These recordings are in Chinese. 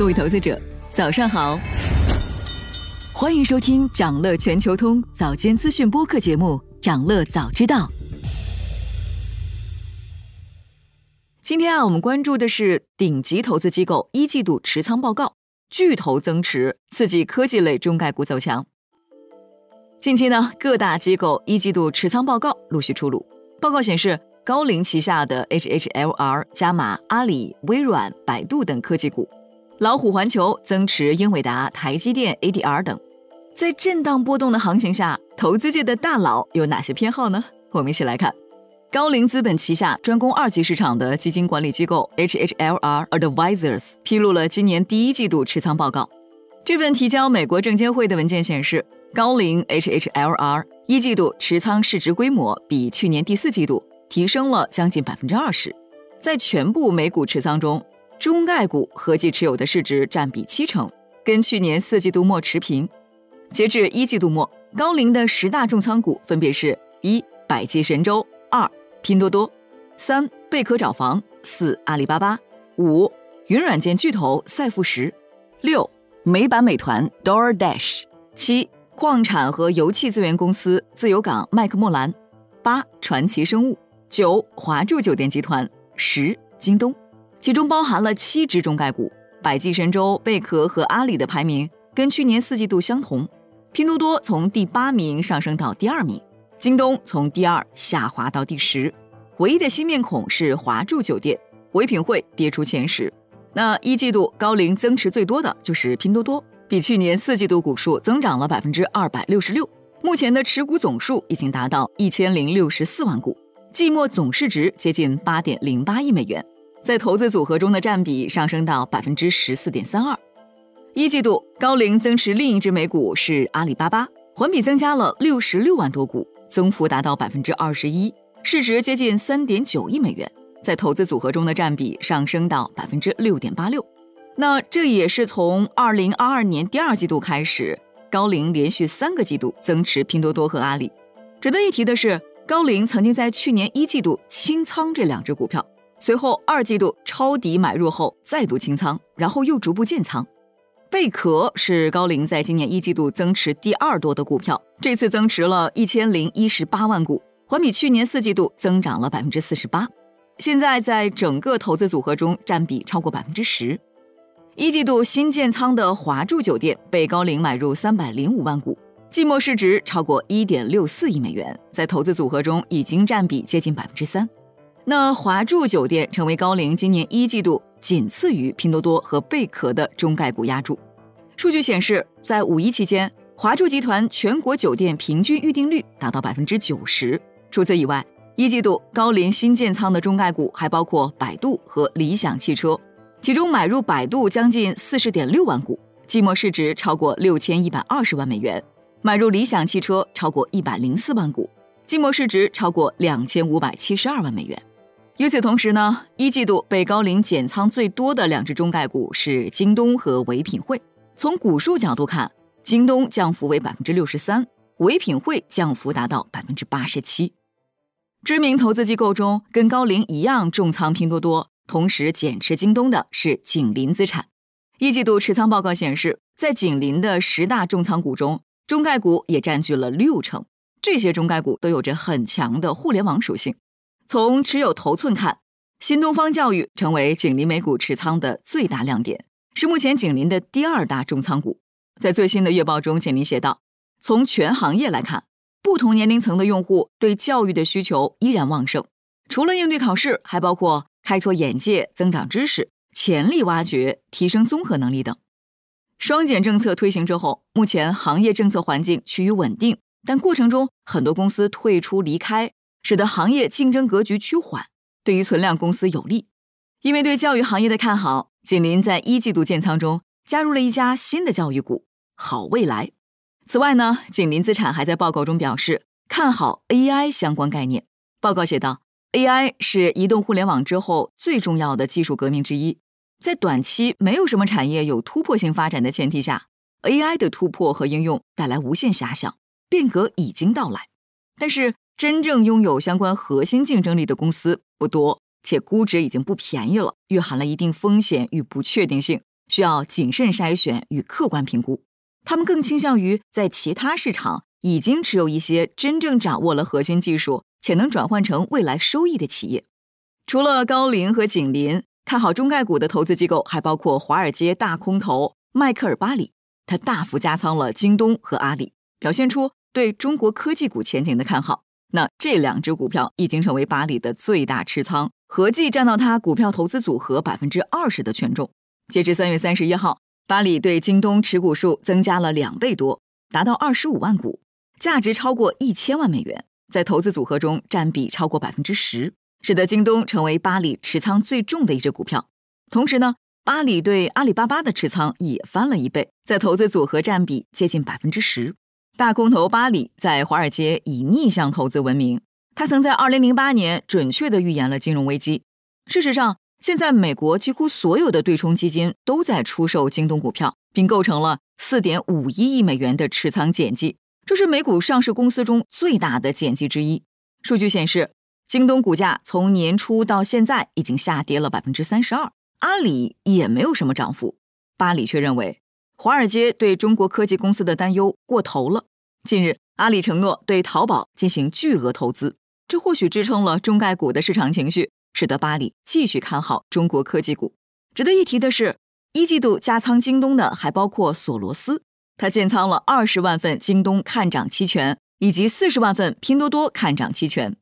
各位投资者，早上好！欢迎收听长乐全球通早间资讯播客节目《长乐早知道》。今天啊，我们关注的是顶级投资机构一季度持仓报告，巨头增持刺激科技类中概股走强。近期呢，各大机构一季度持仓报告陆续出炉。报告显示，高瓴旗下的 HHLR 加码阿里、微软、百度等科技股，老虎环球增持英伟达、台积电 ADR 等。在震荡波动的行情下，投资界的大佬有哪些偏好呢？我们一起来看。高瓴资本旗下专攻二级市场的基金管理机构 HHLR Advisors 披露了今年第一季度持仓报告。这份提交美国证监会的文件显示。高瓴 HHLR 一季度持仓市值规模比去年第四季度提升了将近百分之二十，在全部美股持仓中，中概股合计持有的市值占比七成，跟去年四季度末持平。截至一季度末，高瓴的十大重仓股分别是：一、百济神州；二、拼多多；三、贝壳找房；四、阿里巴巴；五、云软件巨头赛富时；六、美版美团 DoorDash；七。矿产和油气资源公司自由港麦克莫兰，八传奇生物，九华住酒店集团，十京东，其中包含了七只中概股，百济神州、贝壳和阿里的排名跟去年四季度相同，拼多多从第八名上升到第二名，京东从第二下滑到第十，唯一的新面孔是华住酒店，唯品会跌出前十，那一季度高瓴增持最多的就是拼多多。比去年四季度股数增长了百分之二百六十六，目前的持股总数已经达到一千零六十四万股，季末总市值接近八点零八亿美元，在投资组合中的占比上升到百分之十四点三二。一季度高瓴增持另一只美股是阿里巴巴，环比增加了六十六万多股，增幅达到百分之二十一，市值接近三点九亿美元，在投资组合中的占比上升到百分之六点八六。那这也是从二零二二年第二季度开始，高瓴连续三个季度增持拼多多和阿里。值得一提的是，高瓴曾经在去年一季度清仓这两只股票，随后二季度抄底买入后再度清仓，然后又逐步建仓。贝壳是高瓴在今年一季度增持第二多的股票，这次增持了一千零一十八万股，环比去年四季度增长了百分之四十八，现在在整个投资组合中占比超过百分之十。一季度新建仓的华住酒店被高瓴买入三百零五万股，季末市值超过一点六四亿美元，在投资组合中已经占比接近百分之三。那华住酒店成为高瓴今年一季度仅次于拼多多和贝壳的中概股压注。数据显示，在五一期间，华住集团全国酒店平均预订率达到百分之九十。除此以外，一季度高瓴新建仓的中概股还包括百度和理想汽车。其中买入百度将近四十点六万股，季末市值超过六千一百二十万美元；买入理想汽车超过一百零四万股，季末市值超过两千五百七十二万美元。与此同时呢，一季度被高瓴减仓最多的两只中概股是京东和唯品会。从股数角度看，京东降幅为百分之六十三，唯品会降幅达到百分之八十七。知名投资机构中跟高瓴一样重仓拼多多。同时减持京东的是景林资产。一季度持仓报告显示，在景林的十大重仓股中，中概股也占据了六成。这些中概股都有着很强的互联网属性。从持有头寸看，新东方教育成为景林美股持仓的最大亮点，是目前景林的第二大重仓股。在最新的月报中，景林写道：“从全行业来看，不同年龄层的用户对教育的需求依然旺盛。除了应对考试，还包括。”开拓眼界、增长知识、潜力挖掘、提升综合能力等。双减政策推行之后，目前行业政策环境趋于稳定，但过程中很多公司退出离开，使得行业竞争格局趋缓，对于存量公司有利。因为对教育行业的看好，锦麟在一季度建仓中加入了一家新的教育股——好未来。此外呢，锦麟资产还在报告中表示看好 AI 相关概念。报告写道。AI 是移动互联网之后最重要的技术革命之一，在短期没有什么产业有突破性发展的前提下，AI 的突破和应用带来无限遐想，变革已经到来。但是，真正拥有相关核心竞争力的公司不多，且估值已经不便宜了，蕴含了一定风险与不确定性，需要谨慎筛选与客观评估。他们更倾向于在其他市场已经持有一些真正掌握了核心技术且能转换成未来收益的企业。除了高瓴和景林，看好中概股的投资机构还包括华尔街大空头迈克尔·巴里，他大幅加仓了京东和阿里，表现出对中国科技股前景的看好。那这两只股票已经成为巴里的最大持仓，合计占到他股票投资组合百分之二十的权重。截至三月三十一号，巴里对京东持股数增加了两倍多，达到二十五万股，价值超过一千万美元，在投资组合中占比超过百分之十，使得京东成为巴里持仓最重的一只股票。同时呢，巴里对阿里巴巴的持仓也翻了一倍，在投资组合占比接近百分之十。大空头巴里在华尔街以逆向投资闻名，他曾在2008年准确地预言了金融危机。事实上，现在美国几乎所有的对冲基金都在出售京东股票，并构成了4.51亿美元的持仓减记，这是美股上市公司中最大的减记之一。数据显示，京东股价从年初到现在已经下跌了百分之三十二，阿里也没有什么涨幅。巴里却认为，华尔街对中国科技公司的担忧过头了。近日，阿里承诺对淘宝进行巨额投资，这或许支撑了中概股的市场情绪，使得巴里继续看好中国科技股。值得一提的是，一季度加仓京东的还包括索罗斯，他建仓了二十万份京东看涨期权，以及四十万份拼多多看涨期权。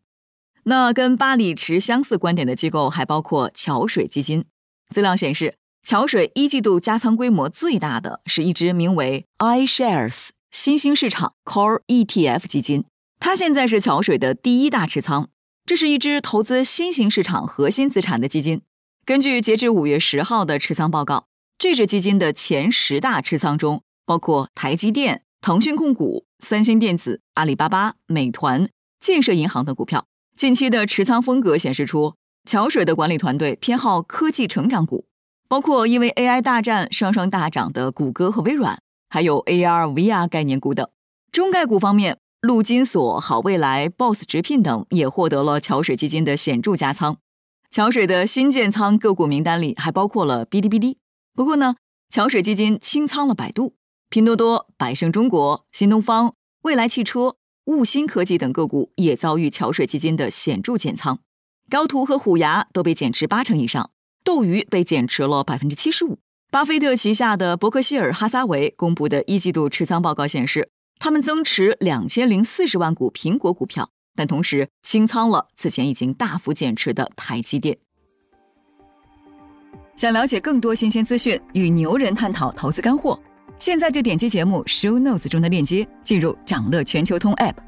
那跟巴里持相似观点的机构还包括桥水基金。资料显示，桥水一季度加仓规模最大的是一只名为 iShares。新兴市场 Core ETF 基金，它现在是桥水的第一大持仓。这是一只投资新兴市场核心资产的基金。根据截至五月十号的持仓报告，这支基金的前十大持仓中包括台积电、腾讯控股、三星电子、阿里巴巴、美团、建设银行等股票。近期的持仓风格显示出，桥水的管理团队偏好科技成长股，包括因为 AI 大战双双大涨的谷歌和微软。还有 AR、VR 概念股等。中概股方面，陆金所、好未来、Boss 直聘等也获得了桥水基金的显著加仓。桥水的新建仓个股名单里还包括了哔哩哔哩。不过呢，桥水基金清仓了百度、拼多多、百胜中国、新东方、蔚来汽车、悟新科技等个股也遭遇桥水基金的显著减仓。高途和虎牙都被减持八成以上，斗鱼被减持了百分之七十五。巴菲特旗下的伯克希尔哈撒韦公布的一季度持仓报告显示，他们增持两千零四十万股苹果股票，但同时清仓了此前已经大幅减持的台积电。想了解更多新鲜资讯，与牛人探讨投资干货，现在就点击节目 show notes 中的链接，进入掌乐全球通 app。